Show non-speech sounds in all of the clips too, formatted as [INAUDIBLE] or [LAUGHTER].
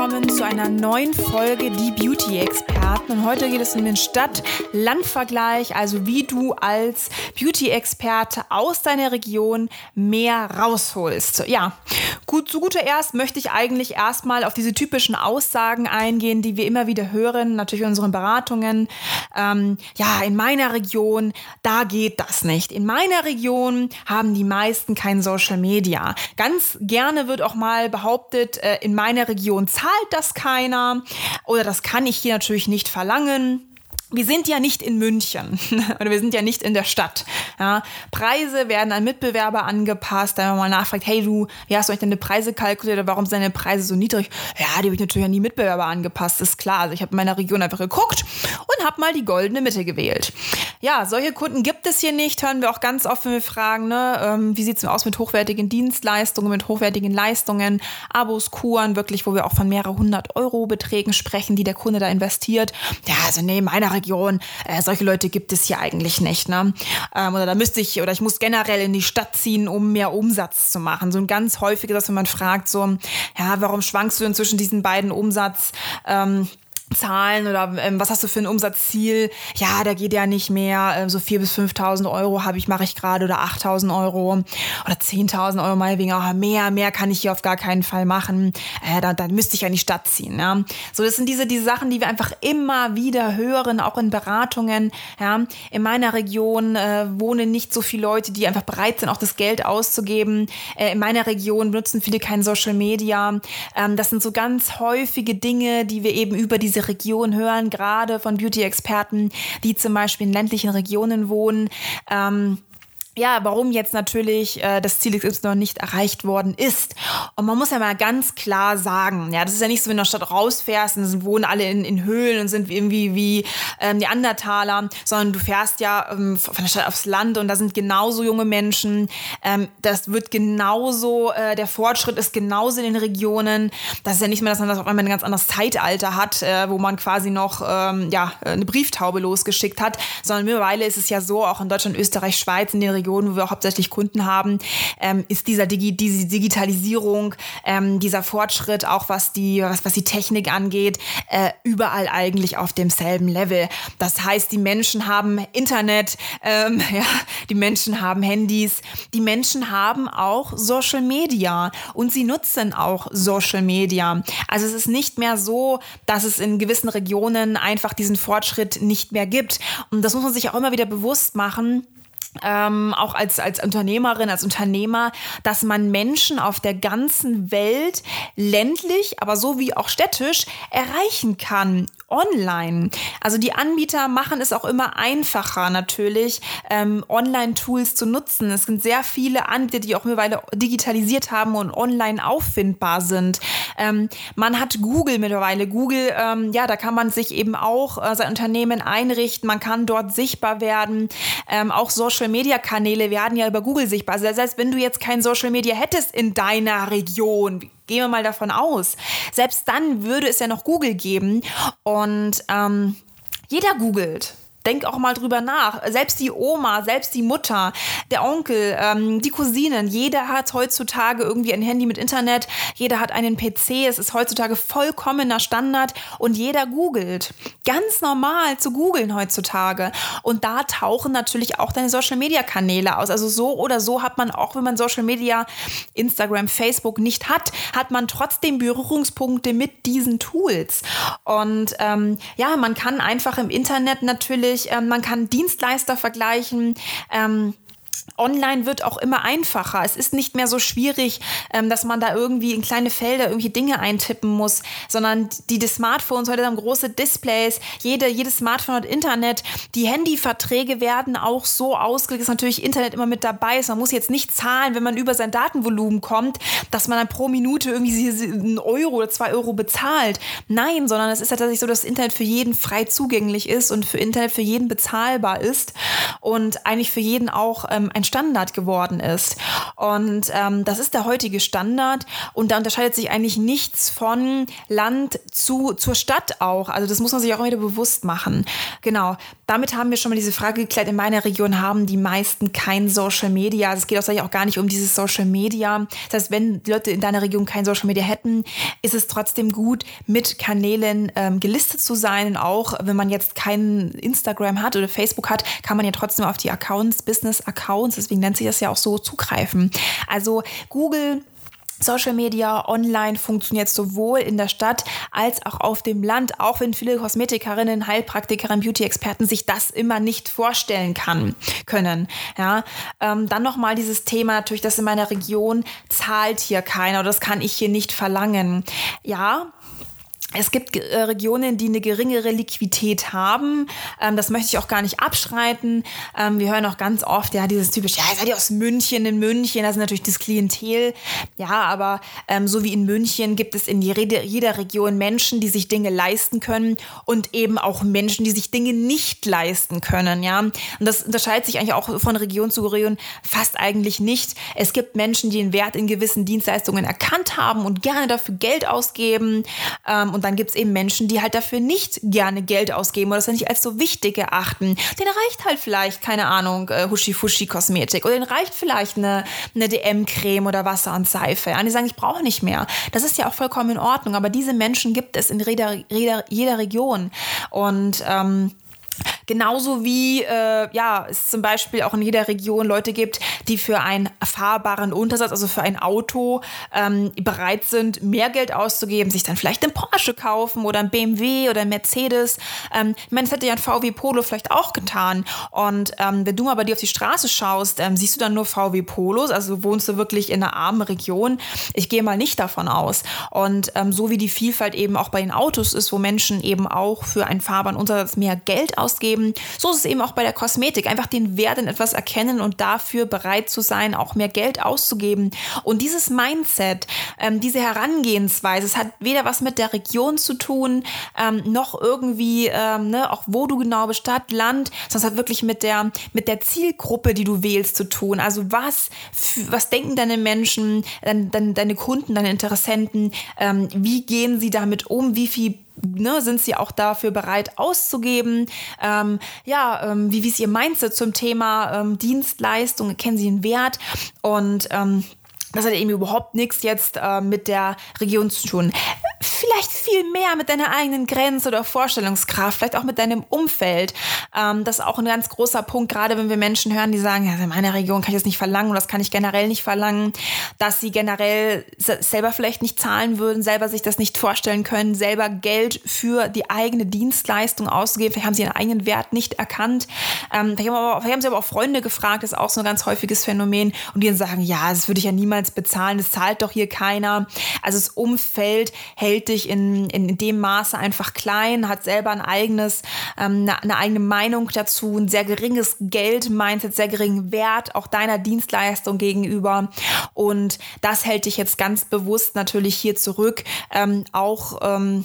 willkommen zu einer neuen Folge Die Beauty Experten. Und heute geht es um den Stadt-Land-Vergleich, also wie du als Beauty-Experte aus deiner Region mehr rausholst. Ja, gut, zu guter Erst möchte ich eigentlich erstmal auf diese typischen Aussagen eingehen, die wir immer wieder hören, natürlich in unseren Beratungen. Ähm, ja, in meiner Region, da geht das nicht. In meiner Region haben die meisten kein Social Media. Ganz gerne wird auch mal behauptet, äh, in meiner Region zahlt das keiner oder das kann ich hier natürlich nicht verlangen wir sind ja nicht in München [LAUGHS] oder wir sind ja nicht in der Stadt. Ja. Preise werden an Mitbewerber angepasst, da man mal nachfragt, hey du, wie hast du euch deine Preise kalkuliert oder warum sind deine Preise so niedrig? Ja, die habe ich natürlich an die Mitbewerber angepasst, ist klar. Also ich habe in meiner Region einfach geguckt und habe mal die goldene Mitte gewählt. Ja, solche Kunden gibt es hier nicht, hören wir auch ganz oft, wenn wir fragen, ne, ähm, wie sieht es aus mit hochwertigen Dienstleistungen, mit hochwertigen Leistungen, Abos, Kuren, wirklich, wo wir auch von mehreren hundert Euro Beträgen sprechen, die der Kunde da investiert. Ja, also nee, meiner Region, äh, solche Leute gibt es hier eigentlich nicht. Ne? Ähm, oder da müsste ich, oder ich muss generell in die Stadt ziehen, um mehr Umsatz zu machen. So ein ganz häufiges, wenn man fragt, so, ja, warum schwankst du denn zwischen diesen beiden Umsatz? Ähm, Zahlen oder ähm, was hast du für ein Umsatzziel? Ja, da geht ja nicht mehr. Ähm, so 4.000 bis 5.000 Euro habe ich, mache ich gerade oder 8.000 Euro oder 10.000 Euro mal wegen, oh, mehr, mehr kann ich hier auf gar keinen Fall machen. Äh, dann, dann müsste ich ja in die Stadt ziehen. Ja? So, das sind diese, diese Sachen, die wir einfach immer wieder hören, auch in Beratungen. Ja? In meiner Region äh, wohnen nicht so viele Leute, die einfach bereit sind, auch das Geld auszugeben. Äh, in meiner Region benutzen viele kein Social Media. Ähm, das sind so ganz häufige Dinge, die wir eben über diese diese Region hören, gerade von Beauty-Experten, die zum Beispiel in ländlichen Regionen wohnen. Ähm, ja, warum jetzt natürlich äh, das Ziel XY nicht erreicht worden ist. Und man muss ja mal ganz klar sagen, ja, das ist ja nicht so, wenn du in der Stadt rausfährst und wohnen alle in, in Höhlen und sind irgendwie wie ähm, die Andertaler, sondern du fährst ja ähm, von der Stadt aufs Land und da sind genauso junge Menschen. Ähm, das wird genauso, äh, der Fortschritt ist genauso in den Regionen. Das ist ja nicht mehr, dass man das auf einmal ein ganz anderes Zeitalter hat, äh, wo man quasi noch ähm, ja, eine Brieftaube losgeschickt hat, sondern mittlerweile ist es ja so, auch in Deutschland, Österreich, Schweiz, in den Regionen, Regionen, wo wir hauptsächlich Kunden haben, ähm, ist dieser Digi diese Digitalisierung, ähm, dieser Fortschritt, auch was die, was, was die Technik angeht, äh, überall eigentlich auf demselben Level. Das heißt, die Menschen haben Internet, ähm, [LAUGHS] ja, die Menschen haben Handys, die Menschen haben auch Social Media und sie nutzen auch Social Media. Also es ist nicht mehr so, dass es in gewissen Regionen einfach diesen Fortschritt nicht mehr gibt. Und das muss man sich auch immer wieder bewusst machen ähm, auch als, als Unternehmerin, als Unternehmer, dass man Menschen auf der ganzen Welt ländlich, aber so wie auch städtisch erreichen kann online. Also die Anbieter machen es auch immer einfacher natürlich, ähm, Online-Tools zu nutzen. Es sind sehr viele Anbieter, die auch mittlerweile digitalisiert haben und online auffindbar sind. Ähm, man hat Google mittlerweile. Google, ähm, ja, da kann man sich eben auch äh, sein Unternehmen einrichten. Man kann dort sichtbar werden. Ähm, auch Social-Media-Kanäle werden ja über Google sichtbar. Also das heißt, wenn du jetzt kein Social Media hättest in deiner Region, Gehen wir mal davon aus. Selbst dann würde es ja noch Google geben und ähm, jeder googelt. Denk auch mal drüber nach. Selbst die Oma, selbst die Mutter, der Onkel, ähm, die Cousinen, jeder hat heutzutage irgendwie ein Handy mit Internet, jeder hat einen PC, es ist heutzutage vollkommener Standard und jeder googelt. Ganz normal zu googeln heutzutage. Und da tauchen natürlich auch deine Social Media Kanäle aus. Also so oder so hat man auch, wenn man Social Media, Instagram, Facebook nicht hat, hat man trotzdem Berührungspunkte mit diesen Tools. Und ähm, ja, man kann einfach im Internet natürlich natürlich, ähm, man kann Dienstleister vergleichen. Ähm, online wird auch immer einfacher. Es ist nicht mehr so schwierig, ähm, dass man da irgendwie in kleine Felder irgendwie Dinge eintippen muss, sondern die, die Smartphones heute haben große Displays. Jede, jedes Smartphone hat Internet. Die Handyverträge werden auch so ausgelegt, dass natürlich Internet immer mit dabei ist. Man muss jetzt nicht zahlen, wenn man über sein Datenvolumen kommt, dass man dann pro Minute irgendwie einen Euro oder zwei Euro bezahlt. Nein, sondern es ist tatsächlich so, dass Internet für jeden frei zugänglich ist und für Internet für jeden bezahlbar ist und eigentlich für jeden auch ähm, ein Standard geworden ist. Und ähm, das ist der heutige Standard und da unterscheidet sich eigentlich nichts von Land zu, zur Stadt auch. Also das muss man sich auch wieder bewusst machen. Genau. Damit haben wir schon mal diese Frage geklärt. In meiner Region haben die meisten kein Social Media. Also es geht auch, auch gar nicht um dieses Social Media. Das heißt, wenn Leute in deiner Region kein Social Media hätten, ist es trotzdem gut, mit Kanälen ähm, gelistet zu sein. Und auch wenn man jetzt kein Instagram hat oder Facebook hat, kann man ja trotzdem auf die Accounts, Business-Accounts, deswegen nennt sich das ja auch so, zugreifen. Also Google Social Media online funktioniert sowohl in der Stadt als auch auf dem Land, auch wenn viele Kosmetikerinnen, Heilpraktikerinnen, Beauty-Experten sich das immer nicht vorstellen kann, können. Ja, ähm, dann nochmal dieses Thema natürlich, dass in meiner Region zahlt hier keiner oder das kann ich hier nicht verlangen. Ja, es gibt äh, Regionen, die eine geringere Liquidität haben. Ähm, das möchte ich auch gar nicht abschreiten. Ähm, wir hören auch ganz oft, ja, dieses typische, ja, seid ihr aus München, in München, das ist natürlich das Klientel. Ja, aber ähm, so wie in München gibt es in jeder, jeder Region Menschen, die sich Dinge leisten können und eben auch Menschen, die sich Dinge nicht leisten können, ja. Und das unterscheidet sich eigentlich auch von Region zu Region fast eigentlich nicht. Es gibt Menschen, die den Wert in gewissen Dienstleistungen erkannt haben und gerne dafür Geld ausgeben. Ähm, und dann gibt es eben Menschen, die halt dafür nicht gerne Geld ausgeben oder das nicht als so wichtig erachten. Den reicht halt vielleicht, keine Ahnung, äh, Huschi-Fuschi-Kosmetik oder den reicht vielleicht eine, eine DM-Creme oder Wasser und Seife. Und die sagen, ich brauche nicht mehr. Das ist ja auch vollkommen in Ordnung. Aber diese Menschen gibt es in jeder, jeder, jeder Region. Und ähm, Genauso wie äh, ja, es zum Beispiel auch in jeder Region Leute gibt, die für einen fahrbaren Untersatz, also für ein Auto, ähm, bereit sind, mehr Geld auszugeben, sich dann vielleicht einen Porsche kaufen oder ein BMW oder ein Mercedes. Ähm, ich meine, das hätte ja ein VW Polo vielleicht auch getan. Und ähm, wenn du mal bei dir auf die Straße schaust, ähm, siehst du dann nur VW Polos, also wohnst du wirklich in einer armen Region. Ich gehe mal nicht davon aus. Und ähm, so wie die Vielfalt eben auch bei den Autos ist, wo Menschen eben auch für einen fahrbaren Untersatz mehr Geld ausgeben, ausgeben. So ist es eben auch bei der Kosmetik. Einfach den Wert in etwas erkennen und dafür bereit zu sein, auch mehr Geld auszugeben. Und dieses Mindset, ähm, diese Herangehensweise, es hat weder was mit der Region zu tun, ähm, noch irgendwie, ähm, ne, auch wo du genau bist, Stadt, Land, sondern es hat wirklich mit der, mit der Zielgruppe, die du wählst, zu tun. Also was, was denken deine Menschen, deine, deine Kunden, deine Interessenten, ähm, wie gehen sie damit um, wie viel ne, sind sie auch dafür bereit auszugeben? Ähm, ja, ähm, wie, wie ist ihr Mindset zum Thema ähm, Dienstleistung? Kennen sie den Wert? Und ähm, das hat eben überhaupt nichts jetzt äh, mit der Region zu tun vielleicht viel mehr mit deiner eigenen Grenze oder Vorstellungskraft, vielleicht auch mit deinem Umfeld. Ähm, das ist auch ein ganz großer Punkt, gerade wenn wir Menschen hören, die sagen, ja, in meiner Region kann ich das nicht verlangen oder das kann ich generell nicht verlangen, dass sie generell selber vielleicht nicht zahlen würden, selber sich das nicht vorstellen können, selber Geld für die eigene Dienstleistung auszugeben. Vielleicht haben sie ihren eigenen Wert nicht erkannt. Ähm, vielleicht, haben aber, vielleicht haben sie aber auch Freunde gefragt, das ist auch so ein ganz häufiges Phänomen und die dann sagen, ja, das würde ich ja niemals bezahlen, das zahlt doch hier keiner. Also das Umfeld hält dich in, in dem Maße einfach klein, hat selber ein eigenes, ähm, eine, eine eigene Meinung dazu, ein sehr geringes Geld-Mindset, sehr geringen Wert auch deiner Dienstleistung gegenüber. Und das hält dich jetzt ganz bewusst natürlich hier zurück, ähm, auch ähm,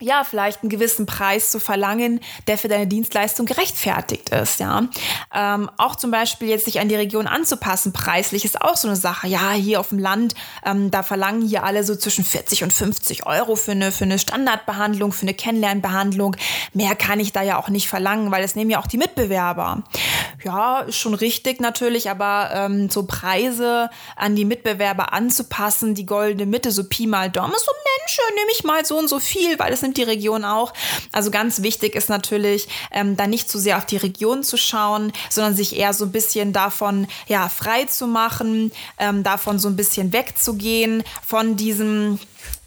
ja, vielleicht einen gewissen Preis zu verlangen, der für deine Dienstleistung gerechtfertigt ist, ja. Ähm, auch zum Beispiel jetzt sich an die Region anzupassen, preislich ist auch so eine Sache. Ja, hier auf dem Land, ähm, da verlangen hier alle so zwischen 40 und 50 Euro für eine, für eine Standardbehandlung, für eine Kennenlernbehandlung. Mehr kann ich da ja auch nicht verlangen, weil das nehmen ja auch die Mitbewerber. Ja, ist schon richtig natürlich, aber ähm, so Preise an die Mitbewerber anzupassen, die goldene Mitte, so Pi mal Daumen, so Mensch, nehme ich mal so und so viel, weil es nimmt die Region auch. Also ganz wichtig ist natürlich, ähm, da nicht zu sehr auf die Region zu schauen, sondern sich eher so ein bisschen davon ja, frei zu machen, ähm, davon so ein bisschen wegzugehen, von diesem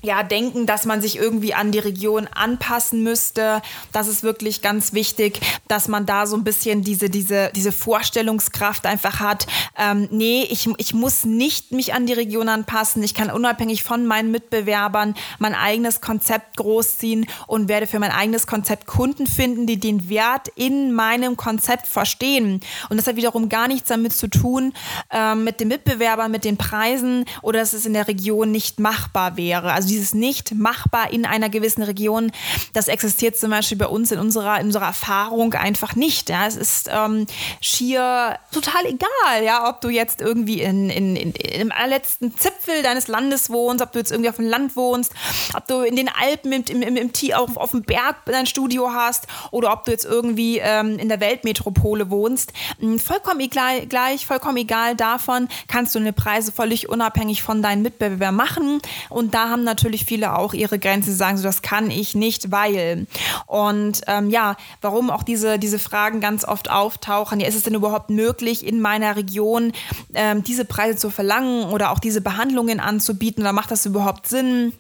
ja, denken, dass man sich irgendwie an die Region anpassen müsste. Das ist wirklich ganz wichtig, dass man da so ein bisschen diese, diese, diese Vorstellungskraft einfach hat. Ähm, nee, ich, ich muss nicht mich an die Region anpassen. Ich kann unabhängig von meinen Mitbewerbern mein eigenes Konzept großziehen und werde für mein eigenes Konzept Kunden finden, die den Wert in meinem Konzept verstehen. Und das hat wiederum gar nichts damit zu tun, äh, mit den Mitbewerbern, mit den Preisen oder dass es in der Region nicht machbar wäre. Also dieses nicht machbar in einer gewissen Region, das existiert zum Beispiel bei uns in unserer, in unserer Erfahrung einfach nicht. Ja. Es ist ähm, schier total egal, ja, ob du jetzt irgendwie in, in, in, im allerletzten Zipfel deines Landes wohnst, ob du jetzt irgendwie auf dem Land wohnst, ob du in den Alpen im, im, im, im auf, auf dem Berg dein Studio hast oder ob du jetzt irgendwie ähm, in der Weltmetropole wohnst. Hm, vollkommen egal, gleich, vollkommen egal davon kannst du eine Preise völlig unabhängig von deinen Mitbewerbern machen. Und da haben natürlich viele auch ihre Grenzen, sagen so, das kann ich nicht, weil. Und ähm, ja, warum auch diese, diese Fragen ganz oft auftauchen. Ja, ist es denn überhaupt möglich, in meiner Region ähm, diese Preise zu verlangen oder auch diese Behandlungen anzubieten? Oder macht das überhaupt Sinn?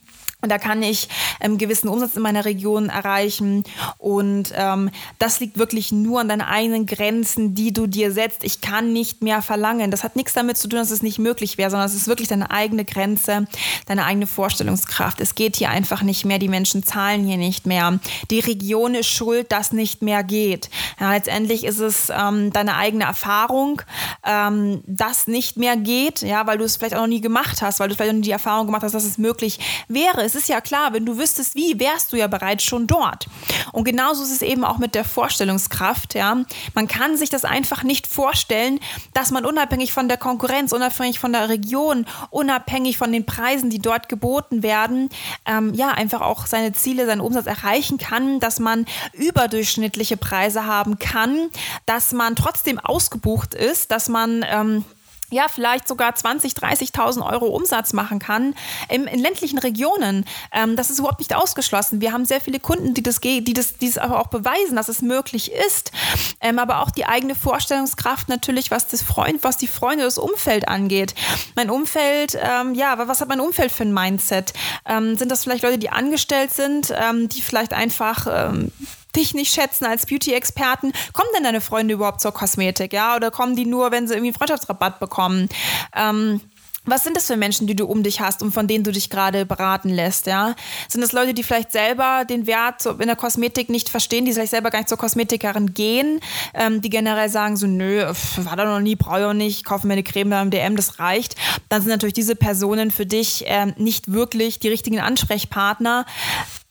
Da kann ich einen ähm, gewissen Umsatz in meiner Region erreichen. Und ähm, das liegt wirklich nur an deinen eigenen Grenzen, die du dir setzt. Ich kann nicht mehr verlangen. Das hat nichts damit zu tun, dass es nicht möglich wäre, sondern es ist wirklich deine eigene Grenze, deine eigene Vorstellungskraft. Es geht hier einfach nicht mehr. Die Menschen zahlen hier nicht mehr. Die Region ist schuld, dass nicht mehr geht. Ja, letztendlich ist es ähm, deine eigene Erfahrung, ähm, dass nicht mehr geht, ja, weil du es vielleicht auch noch nie gemacht hast, weil du vielleicht noch nie die Erfahrung gemacht hast, dass es möglich wäre es ist ja klar, wenn du wüsstest, wie, wärst du ja bereits schon dort. Und genauso ist es eben auch mit der Vorstellungskraft. Ja. Man kann sich das einfach nicht vorstellen, dass man unabhängig von der Konkurrenz, unabhängig von der Region, unabhängig von den Preisen, die dort geboten werden, ähm, ja, einfach auch seine Ziele, seinen Umsatz erreichen kann, dass man überdurchschnittliche Preise haben kann, dass man trotzdem ausgebucht ist, dass man ähm, ja, vielleicht sogar 20, 30.000 Euro Umsatz machen kann in, in ländlichen Regionen. Ähm, das ist überhaupt nicht ausgeschlossen. Wir haben sehr viele Kunden, die das, die das, die das aber auch beweisen, dass es möglich ist. Ähm, aber auch die eigene Vorstellungskraft natürlich, was das Freund, was die Freunde, das Umfeld angeht. Mein Umfeld, ähm, ja, was hat mein Umfeld für ein Mindset? Ähm, sind das vielleicht Leute, die angestellt sind, ähm, die vielleicht einfach ähm, dich nicht schätzen als Beauty-Experten. Kommen denn deine Freunde überhaupt zur Kosmetik, ja? Oder kommen die nur, wenn sie irgendwie einen Freundschaftsrabatt bekommen? Ähm, was sind das für Menschen, die du um dich hast und von denen du dich gerade beraten lässt, ja? Sind das Leute, die vielleicht selber den Wert in der Kosmetik nicht verstehen, die vielleicht selber gar nicht zur Kosmetikerin gehen, ähm, die generell sagen so, nö, war da noch nie, brauche ich auch nicht, kaufe mir eine Creme beim DM, das reicht. Dann sind natürlich diese Personen für dich ähm, nicht wirklich die richtigen Ansprechpartner.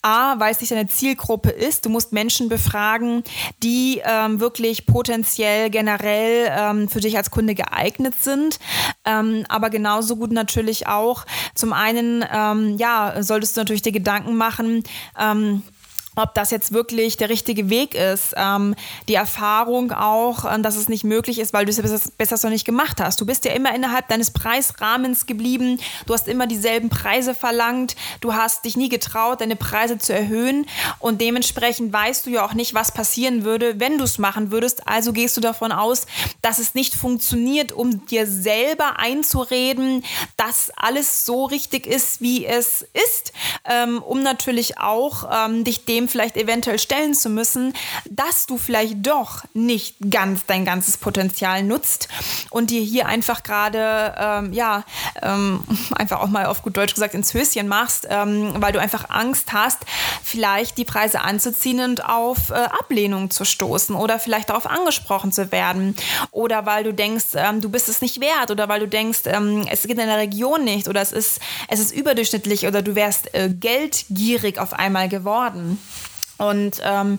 A, weil es nicht deine Zielgruppe ist. Du musst Menschen befragen, die ähm, wirklich potenziell generell ähm, für dich als Kunde geeignet sind. Ähm, aber genauso gut natürlich auch. Zum einen, ähm, ja, solltest du natürlich dir Gedanken machen, ähm, ob das jetzt wirklich der richtige Weg ist. Ähm, die Erfahrung auch, äh, dass es nicht möglich ist, weil du es besser noch nicht gemacht hast. Du bist ja immer innerhalb deines Preisrahmens geblieben. Du hast immer dieselben Preise verlangt. Du hast dich nie getraut, deine Preise zu erhöhen. Und dementsprechend weißt du ja auch nicht, was passieren würde, wenn du es machen würdest. Also gehst du davon aus, dass es nicht funktioniert, um dir selber einzureden, dass alles so richtig ist, wie es ist, ähm, um natürlich auch ähm, dich dem vielleicht eventuell stellen zu müssen, dass du vielleicht doch nicht ganz dein ganzes Potenzial nutzt und dir hier einfach gerade, ähm, ja, ähm, [LAUGHS] einfach auch mal auf gut Deutsch gesagt ins Höschen machst, ähm, weil du einfach Angst hast, vielleicht die Preise anzuziehen und auf äh, Ablehnung zu stoßen oder vielleicht darauf angesprochen zu werden oder weil du denkst, ähm, du bist es nicht wert oder weil du denkst, ähm, es geht in der Region nicht oder es ist, es ist überdurchschnittlich oder du wärst äh, geldgierig auf einmal geworden. Und ähm,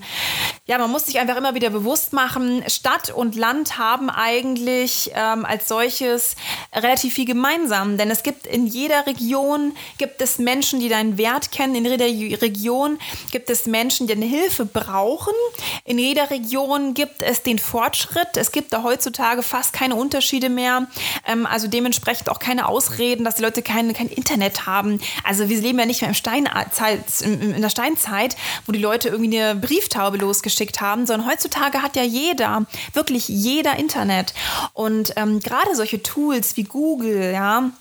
ja, man muss sich einfach immer wieder bewusst machen, Stadt und Land haben eigentlich ähm, als solches relativ viel gemeinsam. Denn es gibt in jeder Region, gibt es Menschen, die deinen Wert kennen. In jeder Region gibt es Menschen, die eine Hilfe brauchen. In jeder Region gibt es den Fortschritt. Es gibt da heutzutage fast keine Unterschiede mehr. Ähm, also dementsprechend auch keine Ausreden, dass die Leute kein, kein Internet haben. Also wir leben ja nicht mehr im Steinzeit, in der Steinzeit, wo die Leute Leute irgendwie eine Brieftaube losgeschickt haben, sondern heutzutage hat ja jeder, wirklich jeder Internet. Und ähm, gerade solche Tools wie Google, ja,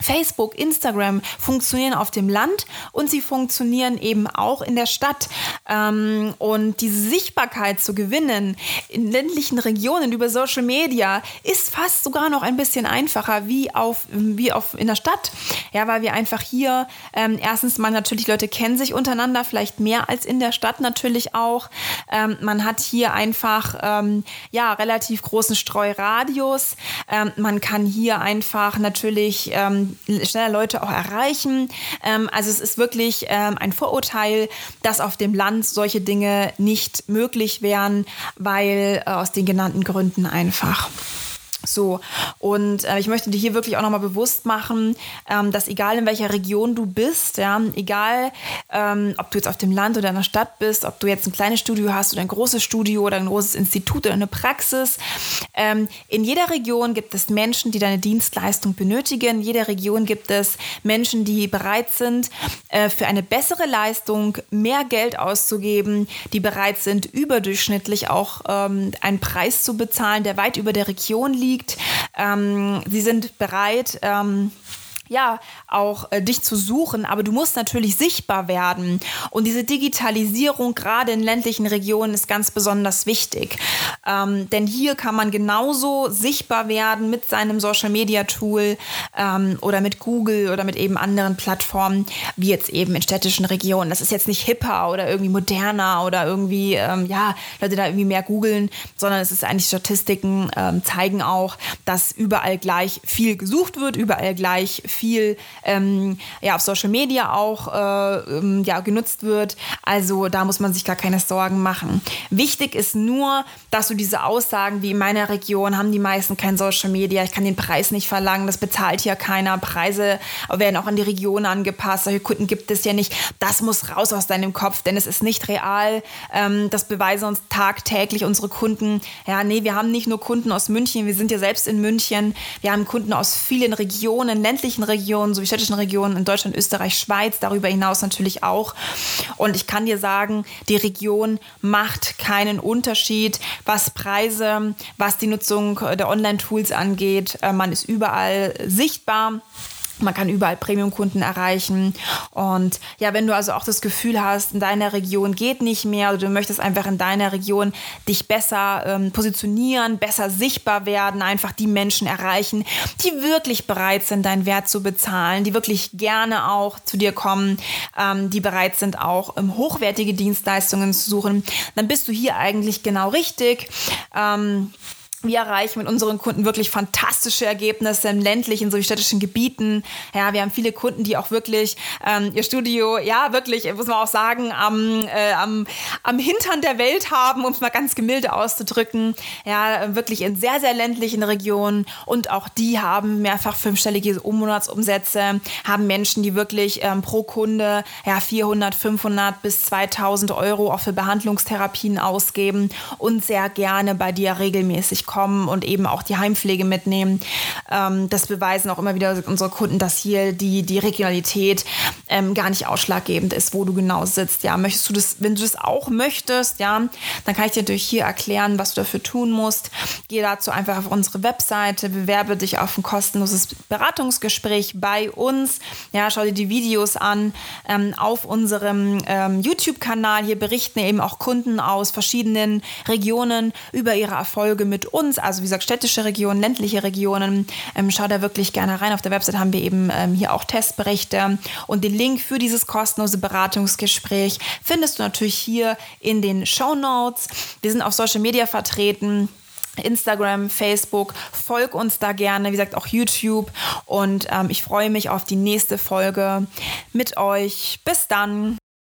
Facebook, Instagram funktionieren auf dem Land und sie funktionieren eben auch in der Stadt. Ähm, und diese Sichtbarkeit zu gewinnen in ländlichen Regionen über Social Media ist fast sogar noch ein bisschen einfacher wie auf, wie auf in der Stadt. Ja, weil wir einfach hier ähm, erstens mal natürlich Leute kennen sich untereinander, vielleicht mehr als in der Stadt natürlich auch. Ähm, man hat hier einfach ähm, ja relativ großen Streuradius. Ähm, man kann hier einfach natürlich schneller Leute auch erreichen. Ähm, also es ist wirklich ähm, ein Vorurteil, dass auf dem Land solche Dinge nicht möglich wären, weil äh, aus den genannten Gründen einfach. So, und äh, ich möchte dir hier wirklich auch nochmal bewusst machen, ähm, dass egal in welcher Region du bist, ja, egal ähm, ob du jetzt auf dem Land oder in der Stadt bist, ob du jetzt ein kleines Studio hast oder ein großes Studio oder ein großes Institut oder eine Praxis, ähm, in jeder Region gibt es Menschen, die deine Dienstleistung benötigen. In jeder Region gibt es Menschen, die bereit sind, äh, für eine bessere Leistung mehr Geld auszugeben, die bereit sind, überdurchschnittlich auch ähm, einen Preis zu bezahlen, der weit über der Region liegt liegt. Ähm, sie sind bereit, ähm, ja, auch äh, dich zu suchen, aber du musst natürlich sichtbar werden. Und diese Digitalisierung gerade in ländlichen Regionen ist ganz besonders wichtig. Ähm, denn hier kann man genauso sichtbar werden mit seinem Social Media Tool ähm, oder mit Google oder mit eben anderen Plattformen, wie jetzt eben in städtischen Regionen. Das ist jetzt nicht hipper oder irgendwie moderner oder irgendwie, ähm, ja, Leute da irgendwie mehr googeln, sondern es ist eigentlich Statistiken ähm, zeigen auch, dass überall gleich viel gesucht wird, überall gleich viel viel ähm, ja, auf Social Media auch äh, ähm, ja, genutzt wird. Also da muss man sich gar keine Sorgen machen. Wichtig ist nur, dass du diese Aussagen wie in meiner Region haben die meisten kein Social Media, ich kann den Preis nicht verlangen, das bezahlt hier keiner, Preise werden auch an die Region angepasst, solche Kunden gibt es ja nicht. Das muss raus aus deinem Kopf, denn es ist nicht real. Ähm, das beweisen uns tagtäglich unsere Kunden. Ja, nee, wir haben nicht nur Kunden aus München, wir sind ja selbst in München. Wir haben Kunden aus vielen Regionen, ländlichen Regionen, sowie städtischen Regionen in Deutschland, Österreich, Schweiz, darüber hinaus natürlich auch. Und ich kann dir sagen, die Region macht keinen Unterschied, was Preise, was die Nutzung der Online-Tools angeht. Äh, man ist überall sichtbar. Man kann überall Premium-Kunden erreichen. Und ja, wenn du also auch das Gefühl hast, in deiner Region geht nicht mehr oder du möchtest einfach in deiner Region dich besser ähm, positionieren, besser sichtbar werden, einfach die Menschen erreichen, die wirklich bereit sind, deinen Wert zu bezahlen, die wirklich gerne auch zu dir kommen, ähm, die bereit sind, auch ähm, hochwertige Dienstleistungen zu suchen, dann bist du hier eigentlich genau richtig. Wir erreichen mit unseren Kunden wirklich fantastische Ergebnisse im ländlichen sowie städtischen Gebieten. Ja, wir haben viele Kunden, die auch wirklich ähm, ihr Studio, ja, wirklich, muss man auch sagen, am, äh, am, am Hintern der Welt haben, um es mal ganz gemilde auszudrücken. Ja, wirklich in sehr, sehr ländlichen Regionen. Und auch die haben mehrfach fünfstellige Ummonatsumsätze, haben Menschen, die wirklich ähm, pro Kunde ja, 400, 500 bis 2000 Euro auch für Behandlungstherapien ausgeben und sehr gerne bei dir regelmäßig kommen und eben auch die Heimpflege mitnehmen. Ähm, das beweisen auch immer wieder unsere Kunden, dass hier die, die Regionalität ähm, gar nicht ausschlaggebend ist, wo du genau sitzt. Ja, möchtest du das, wenn du das auch möchtest, ja, dann kann ich dir natürlich hier erklären, was du dafür tun musst. Geh dazu einfach auf unsere Webseite, bewerbe dich auf ein kostenloses Beratungsgespräch bei uns. Ja, schau dir die Videos an ähm, auf unserem ähm, YouTube-Kanal. Hier berichten eben auch Kunden aus verschiedenen Regionen über ihre Erfolge mit uns uns, also wie gesagt städtische Regionen, ländliche Regionen. Ähm, schau da wirklich gerne rein. Auf der Website haben wir eben ähm, hier auch Testberichte und den Link für dieses kostenlose Beratungsgespräch findest du natürlich hier in den Show Notes. Wir sind auf Social Media vertreten. Instagram, Facebook, folg uns da gerne, wie gesagt auch YouTube und ähm, ich freue mich auf die nächste Folge mit euch. Bis dann.